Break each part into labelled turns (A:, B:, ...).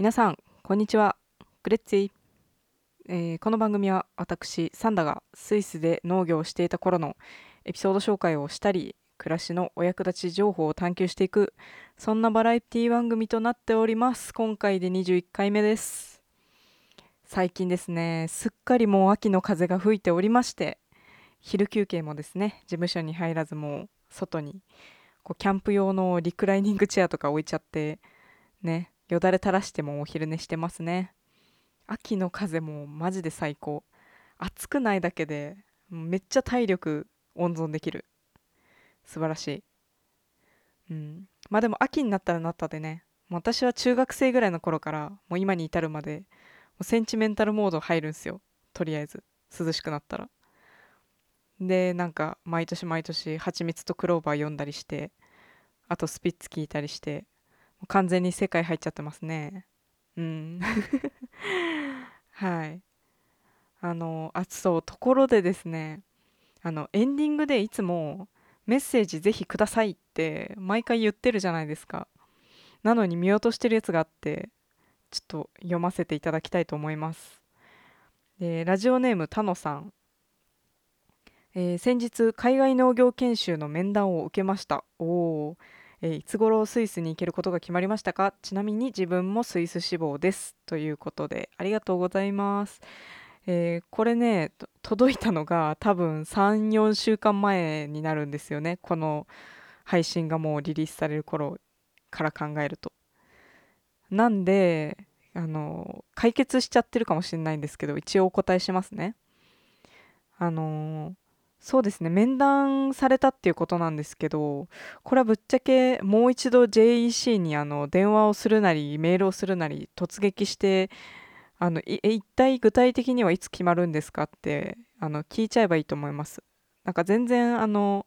A: 皆さんこんにちは。グレッツィ、えーこの番組は私サンダがスイスで農業をしていた頃のエピソード紹介をしたり暮らしのお役立ち情報を探求していくそんなバラエティ番組となっております。今回で21回目です。最近ですねすっかりもう秋の風が吹いておりまして昼休憩もですね事務所に入らずもう外にこうキャンプ用のリクライニングチェアとか置いちゃってねよだれ垂らしてもお昼寝してますね。秋の風もマジで最高。暑くないだけでめっちゃ体力温存できる。素晴らしい。うん。まあでも秋になったらなったでね。もう私は中学生ぐらいの頃からもう今に至るまでもうセンチメンタルモード入るんすよ。とりあえず。涼しくなったら。でなんか毎年毎年蜂蜜とクローバー読んだりしてあとスピッツ聞いたりしてう完全に世界入っちゃってますね。うん。はい。あのあそうところでですね。あのエンディングでいつもメッセージぜひくださいって毎回言ってるじゃないですか。なのに見落としてるやつがあってちょっと読ませていただきたいと思います。でラジオネームたのさん。えー先日海外農業研修の面談を受けました。おお、えーいつ頃スイスに行けることが決まりましたか？ちなみに自分もスイス志望ですということでありがとうございます、えーこれね届いたのが多分34週間前になるんですよね。この配信がもうリリースされる頃から考えると。なんであの解決しちゃってるかもしれないんですけど一応お答えしますね。あのそうですね。面談されたっていうことなんですけどこれはぶっちゃけもう一度 JEC にあの電話をするなりメールをするなり突撃してあのい一体具体的にはいつ決まるんですかってあの聞いちゃえばいいと思います。なんか全然あの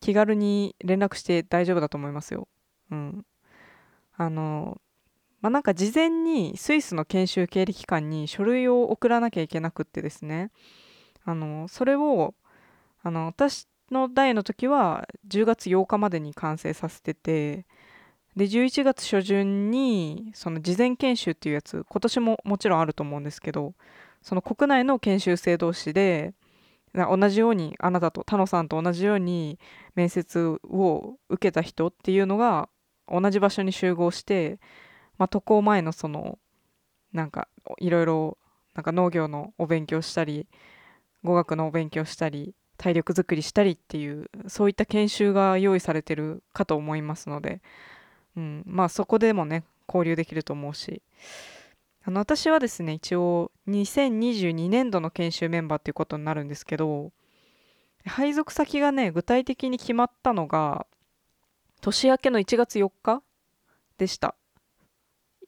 A: 気軽に連絡して大丈夫だと思いますよ。うん。あのまあなんか事前にスイスの研修経理機関に書類を送らなきゃいけなくってですね。あのそれをあの私の代の時は10月8日までに完成させててで11月初旬にその事前研修っていうやつ今年ももちろんあると思うんですけどその国内の研修生同士で同じようにあなたと田野さんと同じように面接を受けた人っていうのが同じ場所に集合して、まあ、渡航前のそのなんかいろいろなんか農業のお勉強したり語学のお勉強したり体力づくりしたりっていうそういった研修が用意されてるかと思いますので、うん、まあそこでもね交流できると思うし。あの私はですね一応2022年度の研修メンバーっていうことになるんですけど配属先がね具体的に決まったのが年明けの1月4日でした。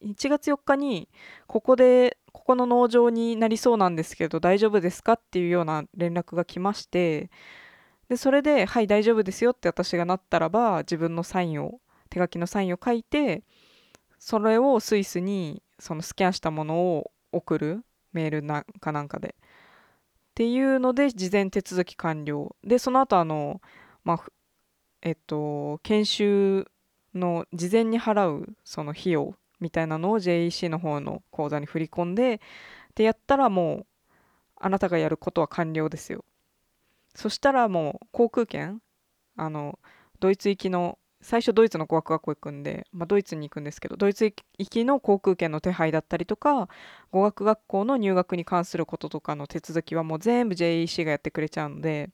A: 1月4日にここでここの農場になりそうなんですけど大丈夫ですかっていうような連絡が来ましてでそれで「はい大丈夫ですよ」って私がなったらば自分のサインを手書きのサインを書いてそれをスイスにそのスキャンしたものを送るメールなんかなんかで。っていうので事前手続き完了。でその後あのまあえっと研修の事前に払うその費用みたいなのを JEC の方の口座に振り込んででやったらもうあなたがやることは完了ですよ。そしたらもう航空券あのドイツ行きの最初ドイツの語学学校行くんで、まあ、ドイツに行くんですけどドイツ行きの航空券の手配だったりとか語学学校の入学に関することとかの手続きはもう全部 JEC がやってくれちゃうので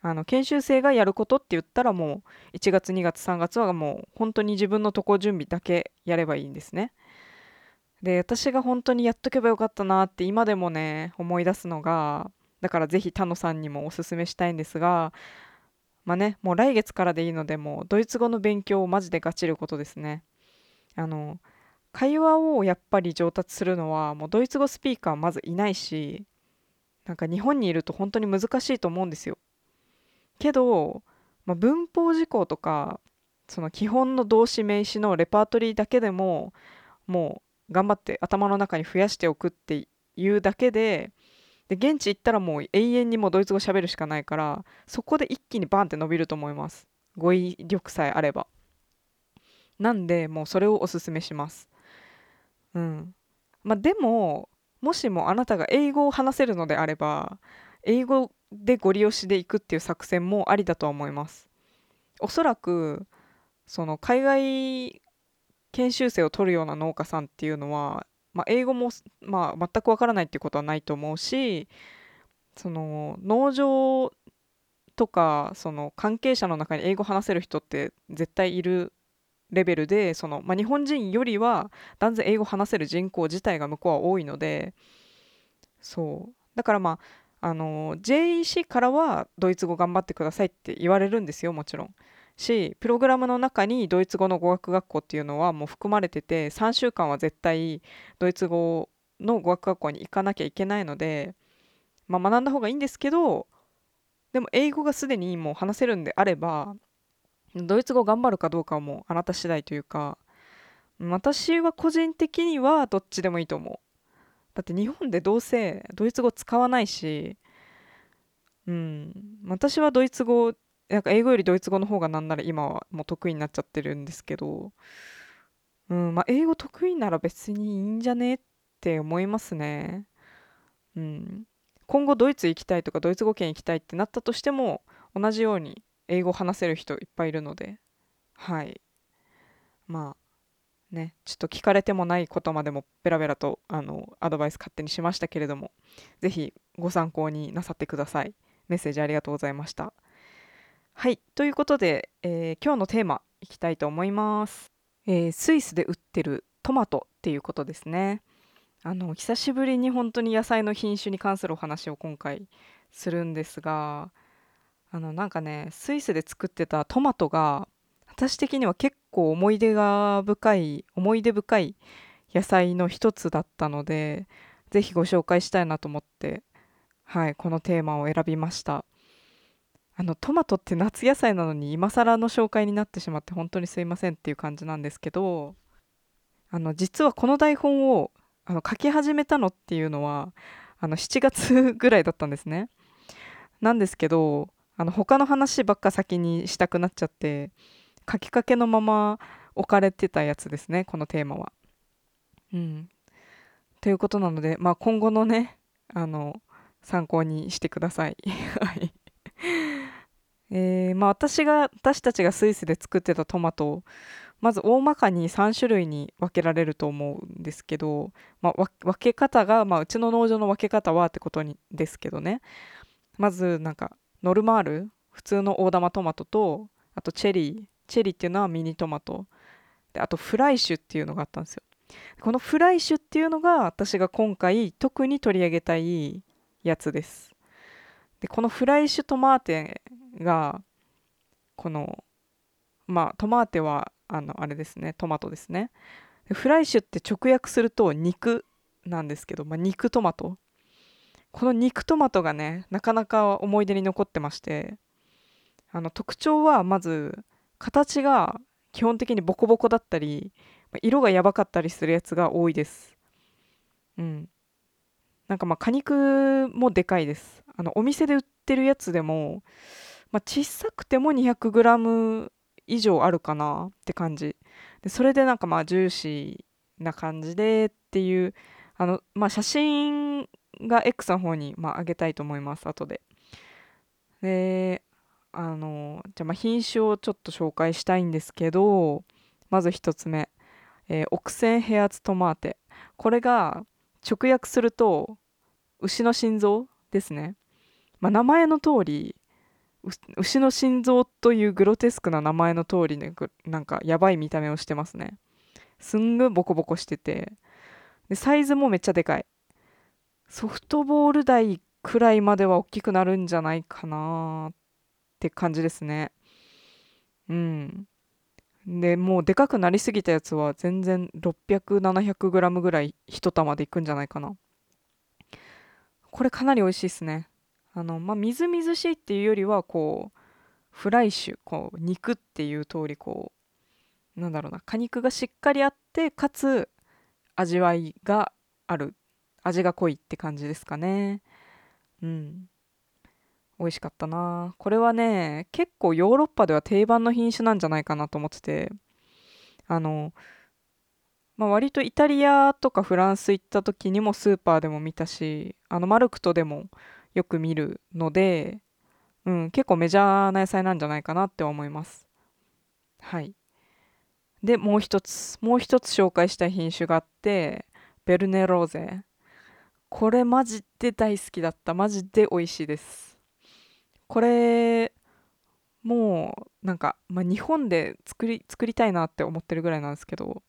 A: あの研修生がやることって言ったらもう1月2月3月はもう本当に自分の渡航準備だけやればいいんですね。で私が本当にやっとけばよかったなって今でもね思い出すのがだからぜひ田野さんにもおすすめしたいんですがまあねもう来月からでいいのでもうドイツ語の勉強をマジでガチることですね。あの会話をやっぱり上達するのはもうドイツ語スピーカーまずいないしなんか日本にいると本当に難しいと思うんですよ。けど、まあ、文法事項とかその基本の動詞名詞のレパートリーだけでももう頑張って頭の中に増やしておくっていうだけでで現地行ったらもう永遠にもうドイツ語喋るしかないからそこで一気にバンって伸びると思います。語彙力さえあれば。なんでもうそれをおすすめします。うん。まあでももしもあなたが英語を話せるのであれば英語でご利用しで行くっていう作戦もありだとは思います。おそらくその海外研修生を取るような農家さんっていうのは、まあ、英語も、まあ、全くわからないっていうことはないと思うしその農場とかその関係者の中に英語話せる人って絶対いるレベルでその、まあ、日本人よりは断然英語話せる人口自体が向こうは多いのでそう。だからまああの JEC からはドイツ語頑張ってくださいって言われるんですよもちろん。しプログラムの中にドイツ語の語学学校っていうのはもう含まれてて3週間は絶対ドイツ語の語学学校に行かなきゃいけないので、まあ、学んだ方がいいんですけどでも英語がすでにもう話せるんであればドイツ語頑張るかどうかはもうあなた次第というか私は個人的にはどっちでもいいと思うだって日本でどうせドイツ語使わないしうん。私はドイツ語なんか英語よりドイツ語の方がなんなら今はもう得意になっちゃってるんですけどうん。まあ英語得意なら別にいいんじゃねって思いますね。うん。今後ドイツ行きたいとかドイツ語圏行きたいってなったとしても同じように英語話せる人いっぱいいるので。はい。まあねちょっと聞かれてもないことまでもベラベラとあのアドバイス勝手にしましたけれども是非ご参考になさってください。メッセージありがとうございました。はいということで、えー、今日のテーマいきたいと思います、えー、スイスで売ってるトマトっていうことですね。あの久しぶりに本当に野菜の品種に関するお話を今回するんですがあのなんかねスイスで作ってたトマトが私的には結構思い出が深い思い出深い野菜の一つだったので是非ご紹介したいなと思ってはいこのテーマを選びましたあのトマトって夏野菜なのに今更の紹介になってしまって本当にすいませんっていう感じなんですけどあの実はこの台本をあの書き始めたのっていうのはあの7月ぐらいだったんですね。なんですけどあの他の話ばっか先にしたくなっちゃって書きかけのまま置かれてたやつですねこのテーマは。うん、ということなので、まあ、今後のねあの参考にしてください。はい。えーまあ、私が私たちがスイスで作ってたトマトをまず大まかに3種類に分けられると思うんですけど、まあ、分け方が、まあ、うちの農場の分け方はってことにですけどね。まずなんかノルマール？普通の大玉トマトとあとチェリー。チェリーっていうのはミニトマト。であと Fleisch っていうのがあったんですよ。この Fleisch っていうのが私が今回特に取り上げたいやつです。でこの Fleischtomate がこのまあ Tomate はあのあれですねトマトですね。 Fleisch って直訳すると肉なんですけど、まあ、肉トマト。この肉トマトがねなかなか思い出に残ってましてあの特徴はまず形が基本的にボコボコだったり色がやばかったりするやつが多いです。うん。なんかまあ果肉もでかいです。あのお店で売ってるやつでも、まあ、小さくても 200g 以上あるかなって感じ。でそれでなんかまあジューシーな感じでっていうあの、まあ、写真が X の方に、まあ、上げたいと思います後で。であのじゃあまあ品種をちょっと紹介したいんですけどまず1つ目、えー、オクセンヘアツトマーテ。これが直訳すると牛の心臓ですね、まあ、名前の通り牛の心臓というグロテスクな名前の通りねなんかやばい見た目をしてますね。すんごいボコボコしてて。でサイズもめっちゃでかい。ソフトボール台くらいまでは大きくなるんじゃないかなっって感じですね。うん。でもうでかくなりすぎたやつは全然 600700g ぐらい1玉でいくんじゃないかな。これかなり美味しいっすね。あのまあみずみずしいっていうよりはこうフライシュこう肉っていう通りこうなんだろうな果肉がしっかりあってかつ味わいがある。味が濃いって感じですかね。うん。美味しかったな。これはね結構ヨーロッパでは定番の品種なんじゃないかなと思ってて。あのまあ、割とイタリアとかフランス行った時にもスーパーでも見たしあのマルクトでもよく見るので、うん、結構メジャーな野菜なんじゃないかなって思います。はい。でもう一つもう一つ紹介したい品種があってベルネローゼこれマジで大好きだった。マジで美味しいです。これもうなんか、まあ、日本で作り作りたいなって思ってるぐらいなんですけど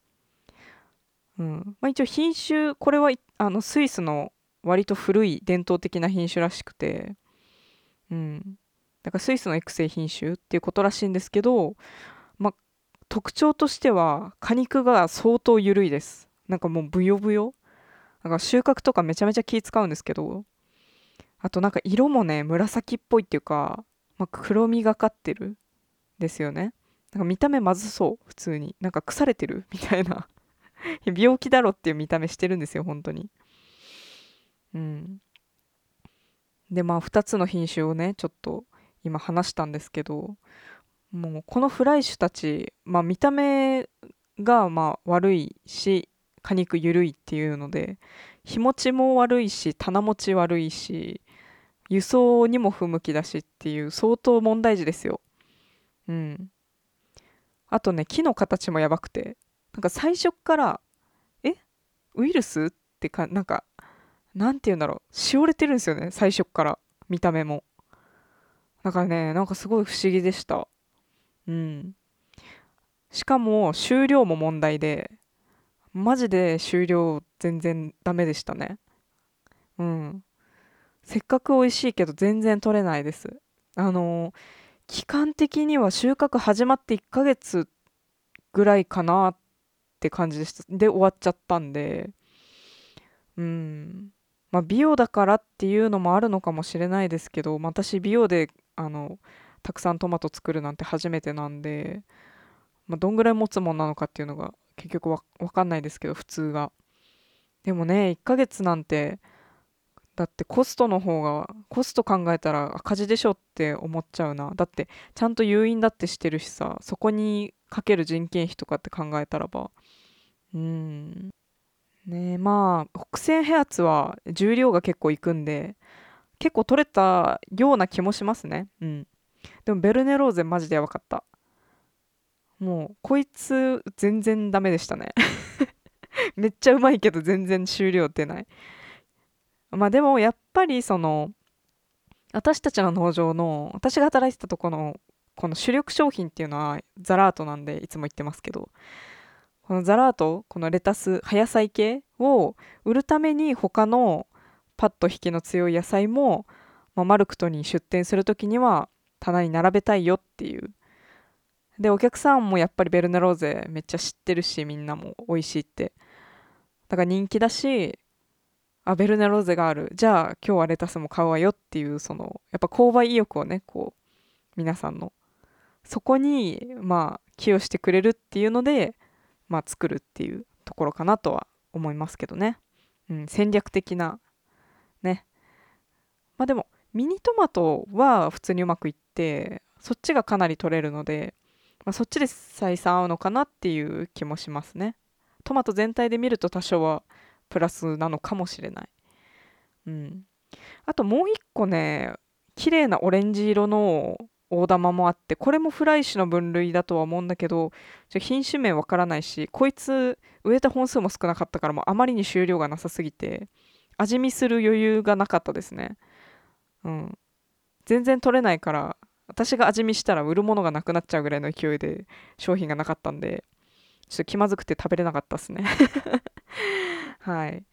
A: うん。まあ、一応品種これはあのスイスの割と古い伝統的な品種らしくて、うん、だからスイスの育成品種っていうことらしいんですけど、まあ、特徴としては果肉が相当緩いです。なんかもうブヨブヨ。だか収穫とかめちゃめちゃ気使うんですけどあとなんか色もね紫っぽいっていうか、まあ、黒みがかってるですよね。なんか見た目まずそう普通に。なんか腐れてる みたいな。病気だろっていう見た目してるんですよ本当に。うん。でまあ2つの品種をねちょっと今話したんですけどもうこのフライシュたち、まあ、見た目がまあ悪いし果肉緩いっていうので日持ちも悪いし棚持ち悪いし輸送にも不向きだしっていう相当問題児ですよ。うん。あとね木の形もやばくてなんか最初っからえ？ウイルス？ってかなんかなんて言うんだろう。しおれてるんですよね最初っから見た目も。だからねなんかすごい不思議でした。うん。しかも終了も問題でマジで終了全然ダメでしたね。うん。せっかく美味しいけど全然取れないです。あの期間的には収穫始まって1ヶ月ぐらいかなって感じでした。で終わっちゃったんで。うん。まあ美容だからっていうのもあるのかもしれないですけど私美容であのたくさんトマト作るなんて初めてなんで、まあ、どんぐらい持つもんなのかっていうのが結局わかんないですけど普通が。でもね1ヶ月なんてだってコストの方がコスト考えたら赤字でしょって思っちゃうな。だってちゃんと誘引だってしてるしさそこにかける人件費とかって考えたらば。うん。ねまあ北西ヘアツは重量が結構いくんで結構取れたような気もしますね。うん。でもベルネローゼマジでやばかった。もうこいつ全然ダメでしたね。めっちゃうまいけど全然終了出ない。まあでもやっぱりその私たちの農場の私が働いてたとこのこの主力商品っていうのはザラートなんでいつも言ってますけどこのザラートこのレタス葉野菜系を売るために他のパッと引きの強い野菜も、まあ、マルクトに出店する時には棚に並べたいよっていう。でお客さんもやっぱりベルネローゼめっちゃ知ってるしみんなも美味しいって。だから人気だしあベルネローゼがある。じゃあ今日はレタスも買うわよっていうそのやっぱ購買意欲をねこう皆さんの。そこにまあ寄与してくれるっていうのでまあ作るっていうところかなとは思いますけどね、うん、戦略的なね。まあでもミニトマトは普通にうまくいってそっちがかなり取れるので、まあ、そっちで採算合うのかなっていう気もしますね。トマト全体で見ると多少はプラスなのかもしれない。うん。あともう一個ね綺麗なオレンジ色の大玉もあってこれもフライ種の分類だとは思うんだけど品種名わからないしこいつ植えた本数も少なかったからもうあまりに収量がなさすぎて味見する余裕がなかったですね。うん。全然取れないから私が味見したら売るものがなくなっちゃうぐらいの勢いで商品がなかったんでちょっと気まずくて食べれなかったですね。はい。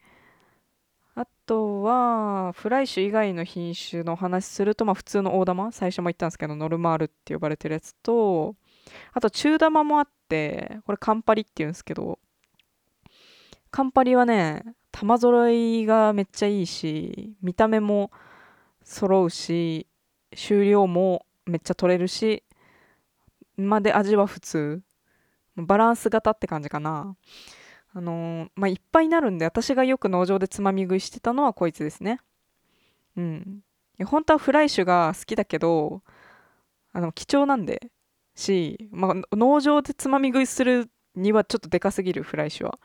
A: あとはフライ種以外の品種のお話すると、まあ、普通の大玉？最初も言ったんですけどノルマールって呼ばれてるやつとあと中玉もあってこれカンパリって言うんですけどカンパリはね玉揃いがめっちゃいいし見た目も揃うし収量もめっちゃ取れるしまで味は普通。バランス型って感じかな。あのー、まあ、いっぱいになるんで私がよく農場でつまみ食いしてたのはこいつですね。うん。本当はフライ種が好きだけどあの貴重なんでし、まあ、農場でつまみ食いするにはちょっとでかすぎるフライ種は。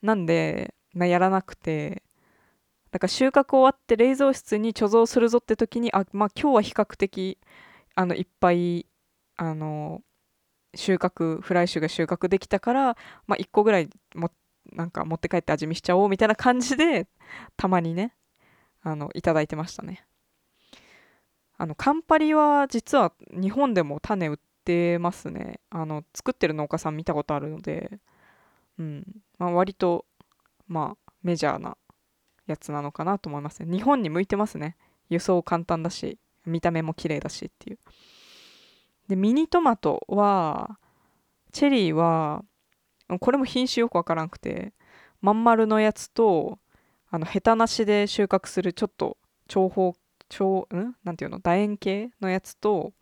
A: なんで、まあ、やらなくてだから収穫終わって冷蔵室に貯蔵するぞって時にあまあ今日は比較的あのいっぱいあの収穫フライ種が収穫できたから、まあ、1個ぐらいもなんか持って帰って味見しちゃおうみたいな感じでたまにねあのいただいてましたね。あのカンパリは実は日本でも種売ってますね。あの作ってる農家さん見たことあるのでうん。まあ割とまあメジャーなやつなのかなと思いますね。日本に向いてますね。輸送簡単だし見た目も綺麗だしっていう。でミニトマトはチェリーはこれも品種よくわからんくてまん丸のやつとあのヘタなしで収穫するちょっと長方長ん？なんていうの？楕円形のやつと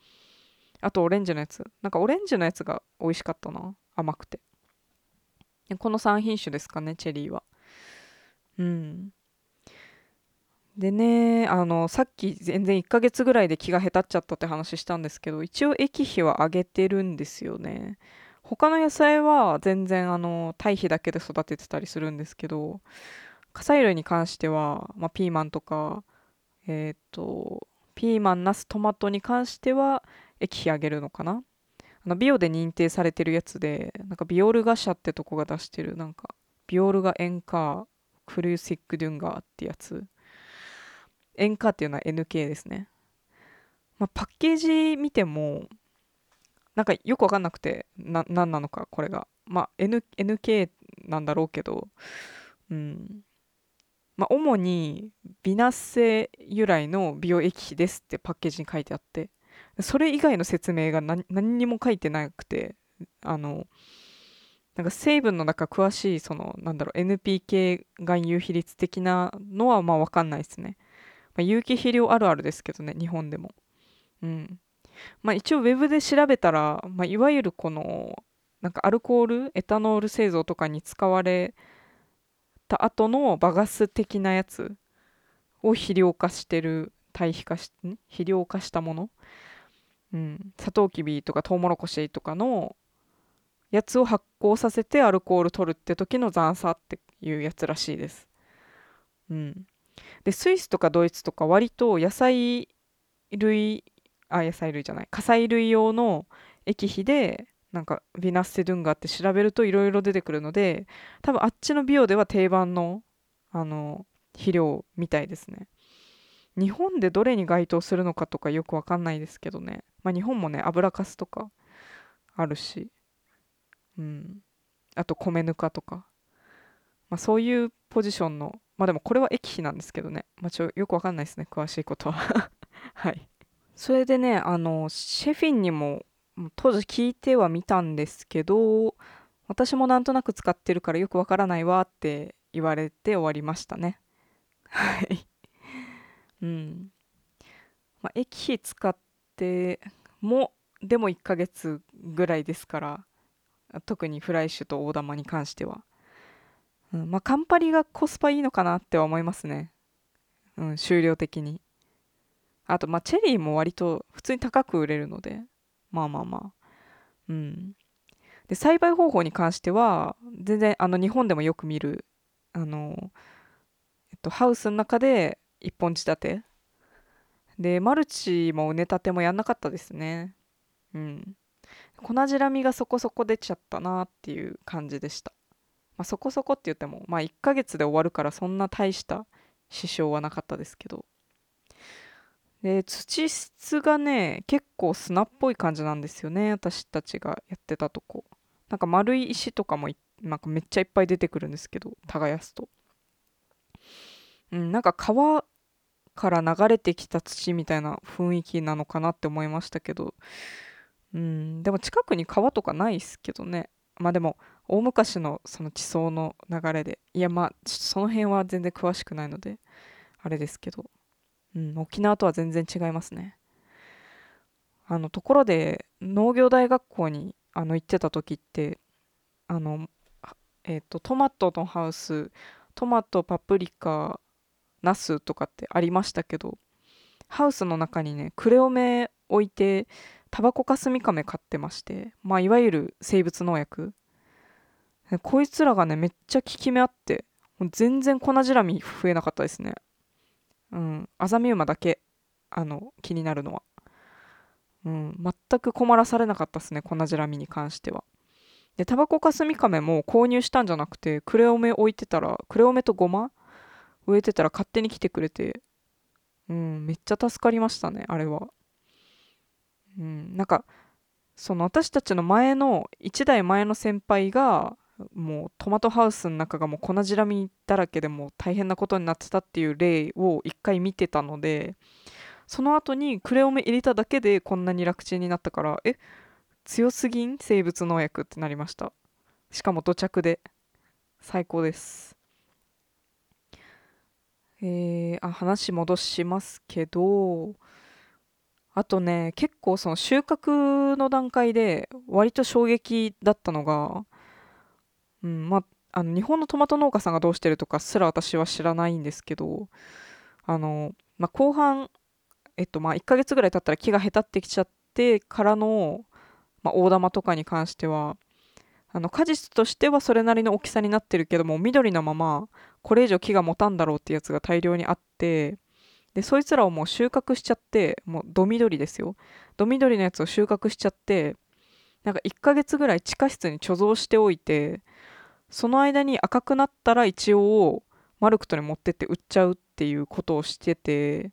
A: あとオレンジのやつ。なんかオレンジのやつが美味しかったな。甘くて。この3品種ですかねチェリーは。うん。でねあのさっき全然1ヶ月ぐらいで木がへたっちゃったって話したんですけど一応液肥は上げてるんですよね。他の野菜は全然あの堆肥だけで育ててたりするんですけど火砕類に関しては、まあ、ピーマンとかえっ、ー、とピーマンナストマトに関しては液肥上げるのかな。あのビオで認定されてるやつでなんかビオルガ社ってとこが出してるなんかビオルガエンカークルーシックドゥンガーってやつ。塩化っていうのは NK ですね。まあ、パッケージ見ても、なんかよくわかんなくて、な、何なのか、これが。まあ、N、NK なんだろうけど、うん。まあ、主にビナッセ由来の美容液肥ですってパッケージに書いてあって、それ以外の説明が何何にも書いてなくて、あの、なんか成分の中詳しい、その、なんだろう、NPK 含有比率的なのはまあわかんないですね。まあ、有機肥料あるあるですけどね、日本でも。うん。まあ一応ウェブで調べたら、まあ、いわゆるこの、なんかアルコール、エタノール製造とかに使われた後のバガス的なやつを肥料化してる、堆肥化し、肥料化したもの？うん。サトウキビとかトウモロコシとかのやつを発酵させてアルコール取るって時の残差っていうやつらしいです。うん。でスイスとかドイツとか割と野菜類あ野菜類じゃない火砕類用の液肥でなんかヴィナッセ・ドゥンガって調べるといろいろ出てくるので多分あっちのビオでは定番のあの肥料みたいですね。日本でどれに該当するのかとかよくわかんないですけどね。まあ日本もね油かすとかあるし。うん。あと米ぬかとか。まあそういうポジションのまあでもこれは液肥なんですけどね。まあちょ、よくわかんないですね。詳しいことは はい。それでね、あの、シェフィンにも当時聞いてはみたんですけど、私もなんとなく使ってるからよくわからないわって言われて終わりましたね。はい。うん。まあ、液肥使っても、でも1ヶ月ぐらいですから、特にフライシュと大玉に関しては。うん、まあカンパリがコスパいいのかなっては思いますね。うん、終了的に。あと、まあチェリーも割と普通に高く売れるので、まあまあまあ。うん。で、栽培方法に関しては、全然あの日本でもよく見る、あの、えっと、ハウスの中で一本仕立て。で、マルチも畝立てもやんなかったですね。うん。粉じらみがそこそこ出ちゃったなっていう感じでした。まあ、そこそこって言っても、まあ、1ヶ月で終わるからそんな大した支障はなかったですけど。で土質がね結構砂っぽい感じなんですよね私たちがやってたとこ。なんか丸い石とかもなんかめっちゃいっぱい出てくるんですけど耕すと。うんなんか川から流れてきた土みたいな雰囲気なのかなって思いましたけど。うんでも近くに川とかないっすけどね。まあでも大昔のその地層の流れでいやまあその辺は全然詳しくないのであれですけど、うん、沖縄とは全然違いますね。あのところで農業大学校にあの行ってた時ってあのえっ、ー、とトマトのハウストマトパプリカナスとかってありましたけどハウスの中にねクレオメ置いてタバコかスミカメ買ってましてまあいわゆる生物農薬こいつらがねめっちゃ効き目あって全然粉じらみ増えなかったですね。うん。アザミウマだけあの気になるのは。うん。全く困らされなかったですね粉じらみに関しては。でタバコかすみかめも購入したんじゃなくてクレオメ置いてたらクレオメとゴマ植えてたら勝手に来てくれてうん。めっちゃ助かりましたねあれは。うん。なんかその私たちの前の1代前の先輩がもうトマトハウスの中がもう粉じらみだらけでも大変なことになってたっていう例を一回見てたのでその後にクレオメ入れただけでこんなに楽ちんになったからえ強すぎん生物農薬ってなりました。しかも土着で。最高です。えー、あ話戻しますけどあとね結構その収穫の段階で割と衝撃だったのが、うんまあ、の日本のトマト農家さんがどうしてるとかすら私は知らないんですけどあの、まあ、後半、えっとまあ、1ヶ月ぐらい経ったら木がへたってきちゃってからの、まあ、大玉とかに関してはあの果実としてはそれなりの大きさになってるけども緑のままこれ以上木が持たんだろうってやつが大量にあってでそいつらをもう収穫しちゃってもうど緑ですよ。ど緑のやつを収穫しちゃってなんか1ヶ月ぐらい地下室に貯蔵しておいてその間に赤くなったら一応マルクトに持ってって売っちゃうっていうことをしてて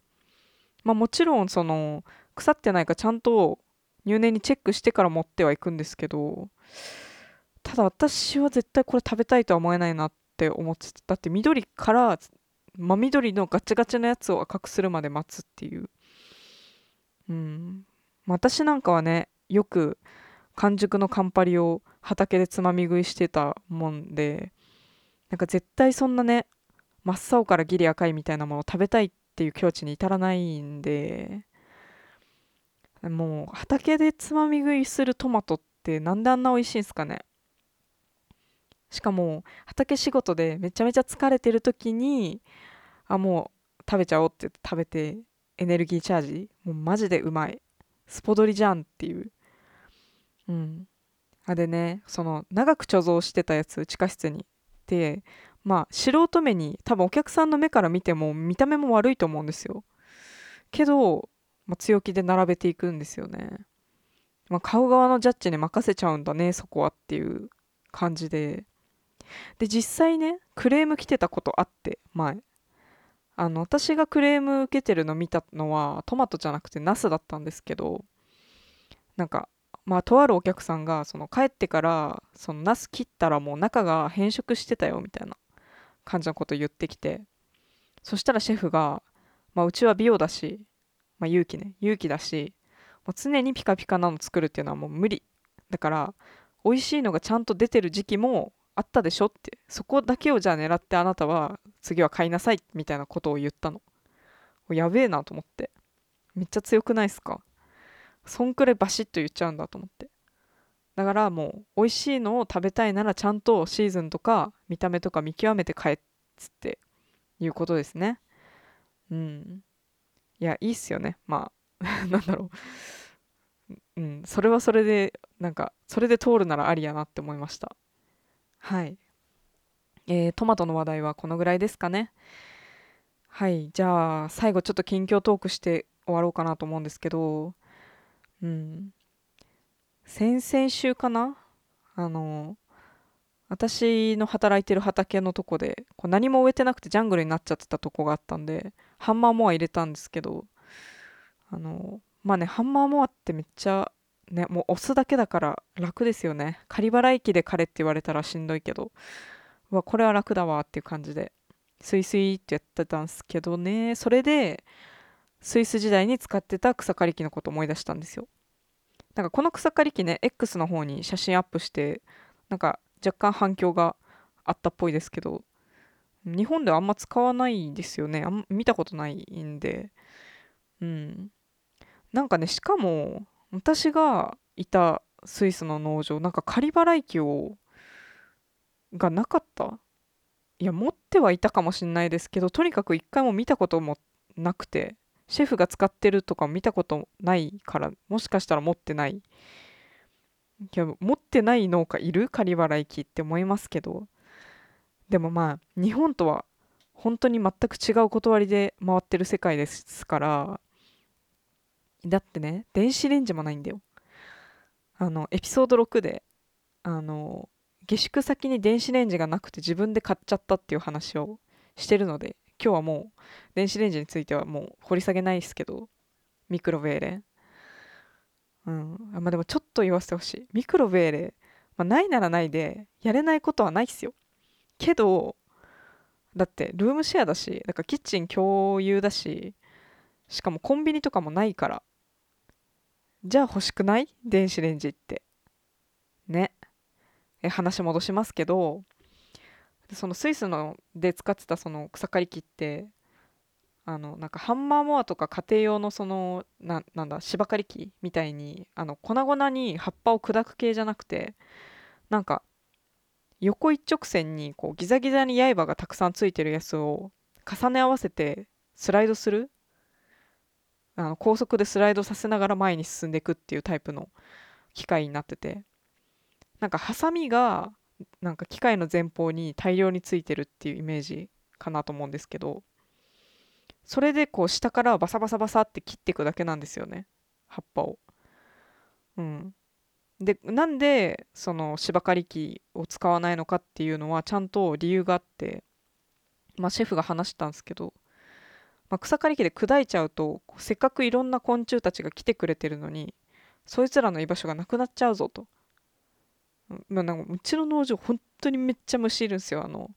A: まあもちろんその腐ってないかちゃんと入念にチェックしてから持ってはいくんですけどただ私は絶対これ食べたいとは思えないなって思ってただって緑から真緑のガチガチのやつを赤くするまで待つっていう。うん。私なんかはねよく完熟のカンパリを畑でつまみ食いしてたもんでなんか絶対そんなね真っ青からギリ赤いみたいなものを食べたいっていう境地に至らないんでもう畑でつまみ食いするトマトってなんであんな美味しいんすかね。しかも畑仕事でめちゃめちゃ疲れてる時にあもう食べちゃおうって食べてエネルギーチャージ。もうマジでうまい。スポドリじゃんっていう。うん。あでねその長く貯蔵してたやつ地下室に。でまあ素人目に多分お客さんの目から見ても見た目も悪いと思うんですよ。けど、まあ、強気で並べていくんですよね、まあ、買う側のジャッジに任せちゃうんだねそこはっていう感じで。で実際ねクレーム来てたことあって前。あの私がクレーム受けてるの見たのはトマトじゃなくてナスだったんですけどなんかまあとあるお客さんがその帰ってからそのナス切ったらもう中が変色してたよみたいな感じのこと言ってきてそしたらシェフが、まあ、うちは美容だし、まあ、勇気ね勇気だしもう常にピカピカなの作るっていうのはもう無理。だから美味しいのがちゃんと出てる時期もあったでしょってそこだけをじゃあ狙ってあなたは次は買いなさいみたいなことを言ったの。やべえなと思って。めっちゃ強くないっすか？そんくらいバシッと言っちゃうんだと思って。だからもう美味しいのを食べたいならちゃんとシーズンとか見た目とか見極めて買えっつっていうことですね。うん。いやいいっすよね。まあ なんだろう。うん。それはそれでなんかそれで通るならありやなって思いました。はい。えー、トマトの話題はこのぐらいですかね。はい。じゃあ、最後ちょっと近況トークして終わろうかなと思うんですけど、うん。先々週かな？あの、私の働いてる畑のとこでこう何も植えてなくてジャングルになっちゃってたとこがあったんでハンマーモア入れたんですけどあのまあねハンマーモアってめっちゃねもう押すだけだから楽ですよね。仮払い機で枯れって言われたらしんどいけどうわこれは楽だわっていう感じでスイスイってやってたんですけどね。それでスイス時代に使ってた草刈り機のこと思い出したんですよ。なんかこの草刈り機ね X の方に写真アップしてなんか若干反響があったっぽいですけど日本ではあんま使わないですよね。あんま見たことないんで。うん。なんかねしかも私がいたスイスの農場なんか仮払い機をがなかった？いや持ってはいたかもしんないですけどとにかく一回も見たこともなくて。シェフが使ってるとか見たことないからもしかしたら持ってない。いや持ってない農家いる？刈原駅って思いますけど。でもまあ日本とは本当に全く違う断りで回ってる世界ですから。だってね電子レンジもないんだよ。あのエピソード6であの下宿先に電子レンジがなくて自分で買っちゃったっていう話をしてるので。今日はもう電子レンジについてはもう掘り下げないですけどミクロベーレ。うん。まあでもちょっと言わせてほしい。ミクロベーレ、まあ、ないならないでやれないことはないっすよ。けどだってルームシェアだしだからキッチン共有だししかもコンビニとかもないからじゃあ欲しくない？電子レンジって。ね。え話戻しますけどそのスイスので使ってたその草刈り機ってあのなんかハンマーモアとか家庭用のそのななんだ芝刈り機みたいにあの粉々に葉っぱを砕く系じゃなくてなんか横一直線にこうギザギザに刃がたくさんついてるやつを重ね合わせてスライドするあの高速でスライドさせながら前に進んでいくっていうタイプの機械になっててなんかハサミがなんか機械の前方に大量についてるっていうイメージかなと思うんですけどそれでこう下からバサバサバサって切っていくだけなんですよね葉っぱを。うん、でなんでその芝刈り機を使わないのかっていうのはちゃんと理由があって、まあ、シェフが話したんですけど、まあ、草刈り機で砕いちゃうとせっかくいろんな昆虫たちが来てくれてるのにそいつらの居場所がなくなっちゃうぞと。まあ、なんかうちの農場本当にめっちゃ虫いるんですよ。あの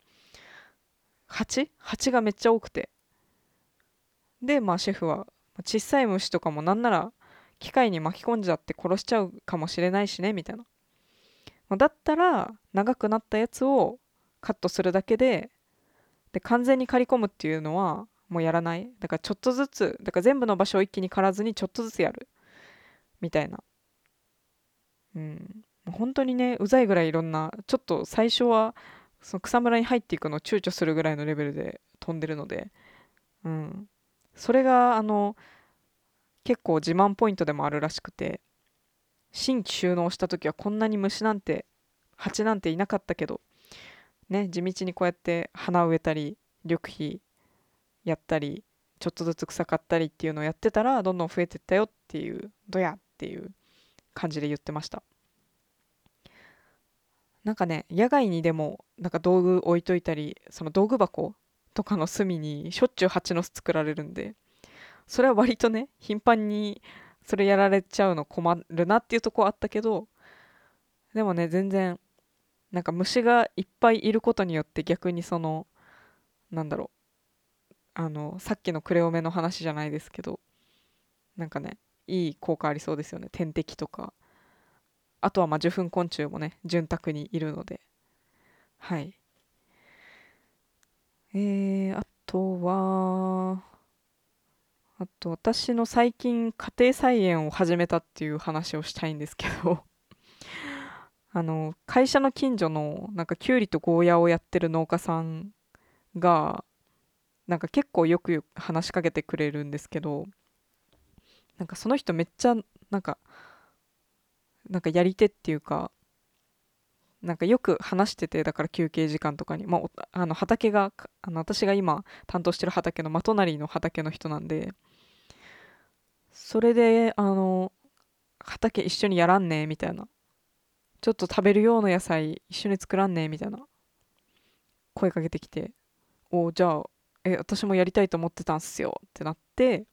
A: 蜂？蜂がめっちゃ多くて。でまあシェフは小さい虫とかもなんなら機械に巻き込んじゃって殺しちゃうかもしれないしねみたいな、まあ、だったら長くなったやつをカットするだけでで完全に刈り込むっていうのはもうやらない。だからちょっとずつだから全部の場所を一気に刈らずにちょっとずつやる。みたいな。うん。本当にねうざいぐらいいろんなちょっと最初はその草むらに入っていくのを躊躇するぐらいのレベルで飛んでるのでうん。それがあの結構自慢ポイントでもあるらしくて新規収納した時はこんなに虫なんて蜂なんていなかったけどね地道にこうやって花植えたり緑肥やったりちょっとずつ草刈ったりっていうのをやってたらどんどん増えてったよっていうどやっていう感じで言ってました。なんかね野外にでもなんか道具置いといたりその道具箱とかの隅にしょっちゅう蜂の巣作られるんでそれは割とね頻繁にそれやられちゃうの困るなっていうとこあったけどでもね全然なんか虫がいっぱいいることによって逆にそのなんだろうあのさっきのクレオメの話じゃないですけどなんかねいい効果ありそうですよね。天敵とか。あとはまあ受粉昆虫もね潤沢にいるので。はい。えー、あとはあと私の最近家庭菜園を始めたっていう話をしたいんですけど。あの会社の近所のなんかきゅうりとゴーヤをやってる農家さんがなんか結構よく話しかけてくれるんですけど。なんかその人めっちゃなんかなんかやり手っていうかなんかよく話しててだから休憩時間とかに、まあ、あの畑があの私が今担当してる畑の真隣の畑の人なんでそれであの畑一緒にやらんねみたいな。ちょっと食べるような野菜一緒に作らんねみたいな。声かけてきて。おじゃあえ私もやりたいと思ってたんすよ。ってなって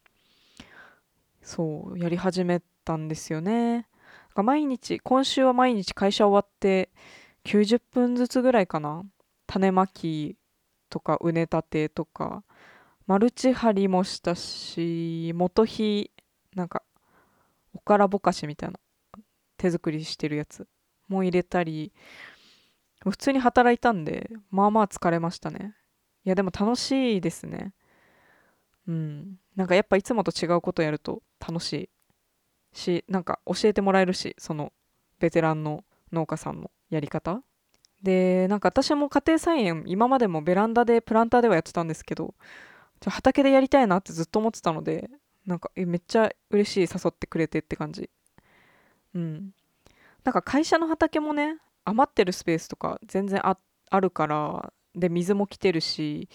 A: そうやり始めたんですよね。毎日今週は毎日会社終わって90分ずつぐらいかな。種まきとか畝立てとかマルチ張りもしたし元火なんかおからぼかしみたいな手作りしてるやつも入れたり普通に働いたんでまあまあ疲れましたね。いやでも楽しいですね。うん。なんかやっぱいつもと違うことやると楽しい。しなんか教えてもらえるしそのベテランの農家さんのやり方。でなんか私も家庭菜園今までもベランダでプランターではやってたんですけど畑でやりたいなってずっと思ってたのでなんかめっちゃ嬉しい誘ってくれてって感じ。うん。なんか会社の畑もね余ってるスペースとか全然あるからで水も来てるし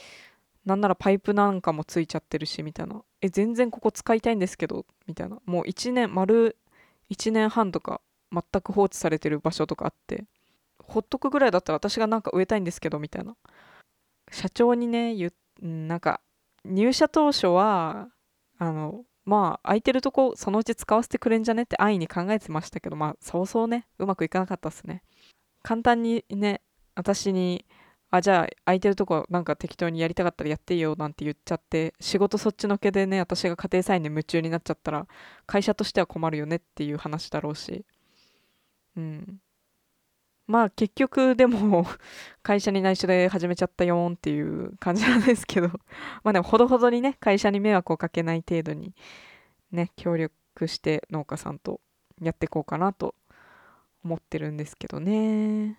A: なんならパイプなんかもついちゃってるしみたいな。え全然ここ使いたいんですけどみたいな。もう1年丸1年半とか全く放置されてる場所とかあって。ほっとくぐらいだったら私がなんか植えたいんですけどみたいな。社長にね言なんか入社当初はあのまあ空いてるとこそのうち使わせてくれんじゃねって安易に考えてましたけどまあそうそうねうまくいかなかったっすね。簡単にね私にあじゃあ空いてるとこなんか適当にやりたかったらやっていいよなんて言っちゃって仕事そっちのけでね私が家庭菜園で夢中になっちゃったら会社としては困るよねっていう話だろうし。うん。まあ結局でも会社に内緒で始めちゃったよーんっていう感じなんですけどまあでもほどほどにね会社に迷惑をかけない程度にね協力して農家さんとやっていこうかなと思ってるんですけどね。い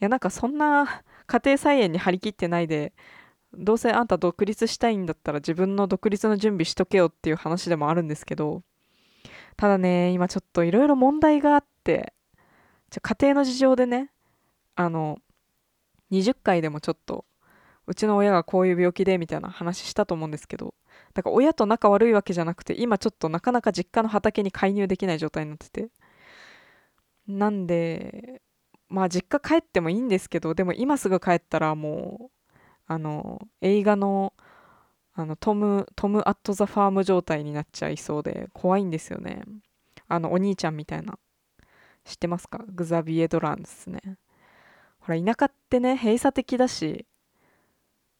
A: やなんかそんな家庭菜園に張り切ってないでどうせあんた独立したいんだったら自分の独立の準備しとけよっていう話でもあるんですけどただね今ちょっといろいろ問題があってじゃ家庭の事情でねあの20回でもちょっとうちの親がこういう病気でみたいな話したと思うんですけどだから親と仲悪いわけじゃなくて今ちょっとなかなか実家の畑に介入できない状態になっててなんでまあ実家帰ってもいいんですけどでも今すぐ帰ったらもうあの映画のあのトムトム・アット・ザ・ファーム状態になっちゃいそうで怖いんですよね。あのお兄ちゃんみたいな。知ってますか？グザビエ・ドランですね。ほら田舎ってね閉鎖的だし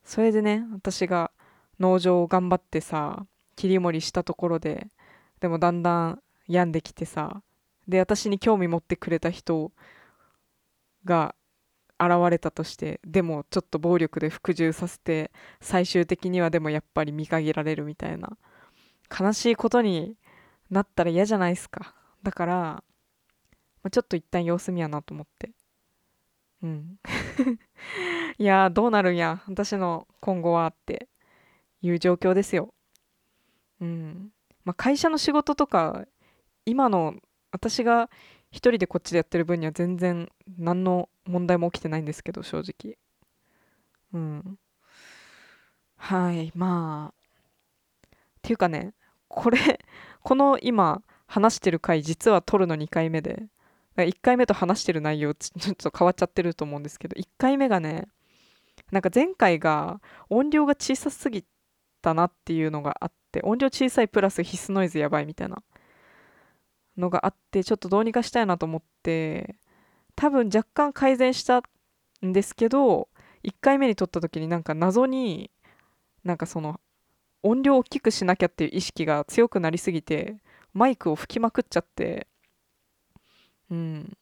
A: それでね私が農場を頑張ってさ切り盛りしたところででもだんだん病んできてさで私に興味持ってくれた人が現れたとしてでもちょっと暴力で服従させて最終的にはでもやっぱり見限られるみたいな悲しいことになったら嫌じゃないですか。だからまあ、ちょっと一旦様子見やなと思って。うん。いやどうなるんや。私の今後はっていう状況ですよ。うん。まあ会社の仕事とか今の私が一人でこっちでやってる分には全然何の問題も起きてないんですけど正直。うん。はい。まあっていうかねこれこの今話してる回実は撮るの2回目で1回目と話してる内容 ちょっと変わっちゃってると思うんですけど1回目がねなんか前回が音量が小さすぎたなっていうのがあって音量小さいプラス必須ノイズやばいみたいなのがあってちょっとどうにかしたいなと思って多分若干改善したんですけど1回目に撮った時になんか謎になんかその音量を大きくしなきゃっていう意識が強くなりすぎてマイクを吹きまくっちゃってうん。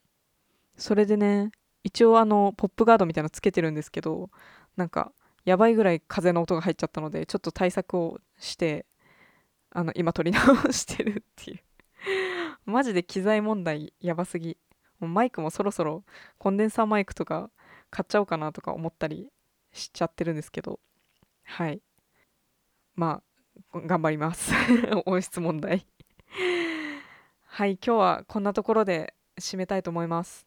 A: それでね一応あのポップガードみたいなのつけてるんですけどなんかやばいぐらい風の音が入っちゃったのでちょっと対策をしてあの今撮り直してるっていう。マジで機材問題やばすぎ。もうマイクもそろそろコンデンサーマイクとか買っちゃおうかなとか思ったりしちゃってるんですけど。はい。まあ頑張ります。音質問題。はい今日はこんなところで締めたいと思います。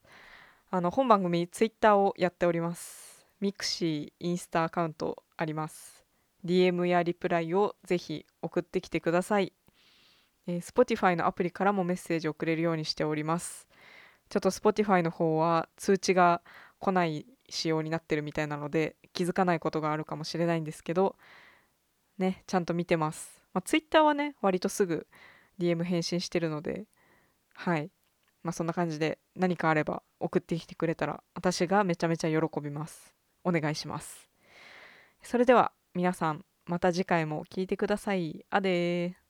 A: あの本番組ツイッターをやっております。ミクシーインスタアカウントあります。DM やリプライをぜひ送ってきてください、えー、Spotify のアプリからもメッセージを送れるようにしております。ちょっと Spotify の方は通知が来ない仕様になってるみたいなので気づかないことがあるかもしれないんですけどねちゃんと見てます、まあ、Twitter はね割とすぐ DM 返信してるのではい。まあそんな感じで何かあれば送ってきてくれたら私がめちゃめちゃ喜びます。お願いします。それでは皆さんまた次回も聞いてください。あでー。